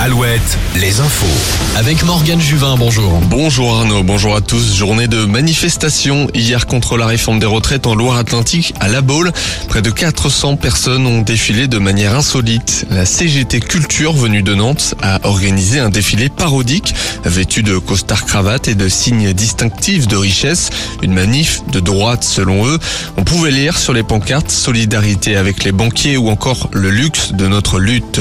Alouette, les infos. Avec Morgane Juvin, bonjour. Bonjour Arnaud, bonjour à tous. Journée de manifestation hier contre la réforme des retraites en Loire-Atlantique à La Baule. Près de 400 personnes ont défilé de manière insolite. La CGT Culture venue de Nantes a organisé un défilé parodique vêtu de costard cravate et de signes distinctifs de richesse. Une manif de droite selon eux. On pouvait lire sur les pancartes solidarité avec les banquiers ou encore le luxe de notre lutte.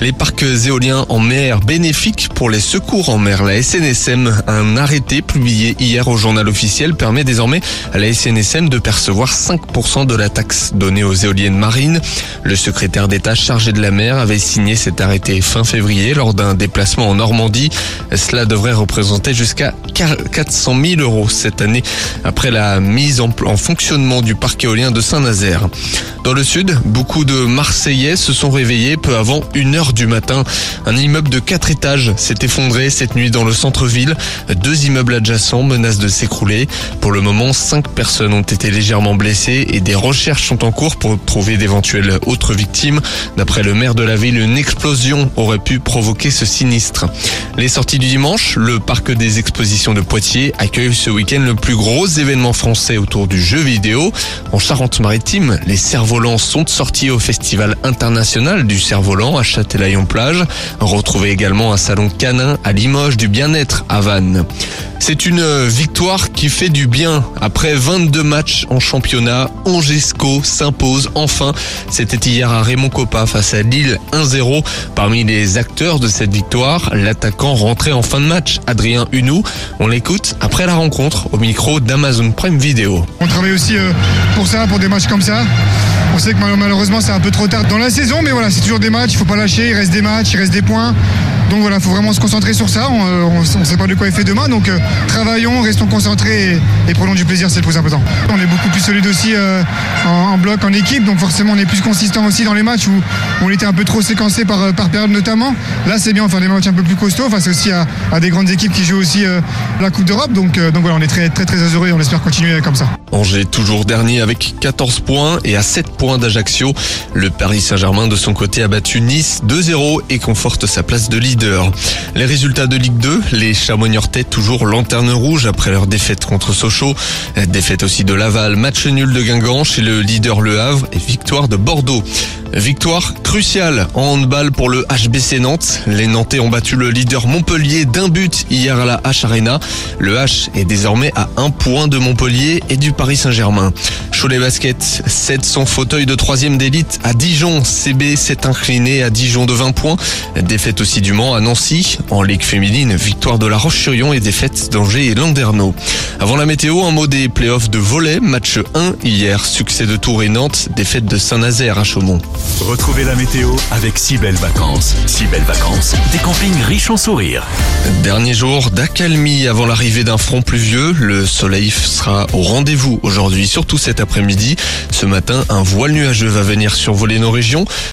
Les parcs éoliens en mer bénéfiques pour les secours en mer. La SNSM, un arrêté publié hier au journal officiel permet désormais à la SNSM de percevoir 5% de la taxe donnée aux éoliennes marines. Le secrétaire d'État chargé de la mer avait signé cet arrêté fin février lors d'un déplacement en Normandie. Cela devrait représenter jusqu'à 400 000 euros cette année après la mise en, en fonctionnement du parc éolien de Saint-Nazaire. Dans le sud, beaucoup de Marseillais se sont réveillés peu avant une heure du matin. Un immeuble de quatre étages s'est effondré cette nuit dans le centre-ville. Deux immeubles adjacents menacent de s'écrouler. Pour le moment, cinq personnes ont été légèrement blessées et des recherches sont en cours pour trouver d'éventuelles autres victimes. D'après le maire de la ville, une explosion aurait pu provoquer ce sinistre. Les sorties du dimanche, le parc des expositions de Poitiers accueille ce week-end le plus gros événement français autour du jeu vidéo. En Charente-Maritime, les cerfs-volants sont sortis au Festival international du cerf-volant à Châtelaillon-Plage. Retrouvez également un salon canin à Limoges du bien-être à Vannes. C'est une victoire qui fait du bien. Après 22 matchs en championnat, Angesco s'impose enfin. C'était hier à Raymond Coppa face à Lille 1-0. Parmi les acteurs de cette victoire, l'attaquant rentré en fin de match, Adrien Hunou. On l'écoute après la rencontre au micro d'Amazon Prime Video. On travaille aussi euh, pour ça, pour des matchs comme ça. On sait que malheureusement c'est un peu trop tard dans la saison, mais voilà, c'est toujours des matchs, il faut pas lâcher, il reste des matchs, il reste des points. Donc voilà, il faut vraiment se concentrer sur ça. On ne sait pas de quoi il fait demain, donc euh, travaillons, restons concentrés et, prenons du plaisir, c'est le plus important. On est beaucoup plus solide aussi euh, en, bloc, en équipe, donc forcément on est plus consistant aussi dans les matchs on était un peu trop séquencé par, par période notamment. Là c'est bien, on fait des matchs un peu plus costauds face aussi à, des grandes équipes qui jouent aussi euh, la Coupe d'Europe. Donc, donc voilà, on est très très très heureux et on espère continuer comme ça. Angers toujours dernier avec 14 points et à 7 points d'Ajaccio. Le Paris Saint-Germain de son côté a battu Nice 2-0 et conforte sa place de leader. Les résultats de Ligue 2, les Chamonix-Ortais toujours lanterne rouge après leur défaite contre Sochaux. Défaite aussi de Laval, match nul de Guingamp chez le leader Le Havre et victoire de Bordeaux. Victoire cruciale en handball pour le HBC Nantes. Les Nantais ont battu le leader Montpellier d'un but hier à la H Arena. Le H est désormais à un point de Montpellier et du Paris Saint-Germain. Cholet Basket cède son fauteuil de troisième d'élite à Dijon. CB s'est incliné à Dijon de 20 points. Défaite aussi du Mans à Nancy. En Ligue féminine, victoire de la Roche-sur-Yon et défaite d'Angers et Landerneau. Avant la météo, un mot des playoffs de volet. Match 1 hier. Succès de Tours et Nantes. Défaite de Saint-Nazaire à Chaumont. Retrouvez la météo avec si belles vacances. Si belles vacances, des campings riches en sourires. Dernier jour d'accalmie avant l'arrivée d'un front pluvieux. Le soleil sera au rendez-vous aujourd'hui, surtout cet après-midi. Ce matin, un voile nuageux va venir survoler nos régions.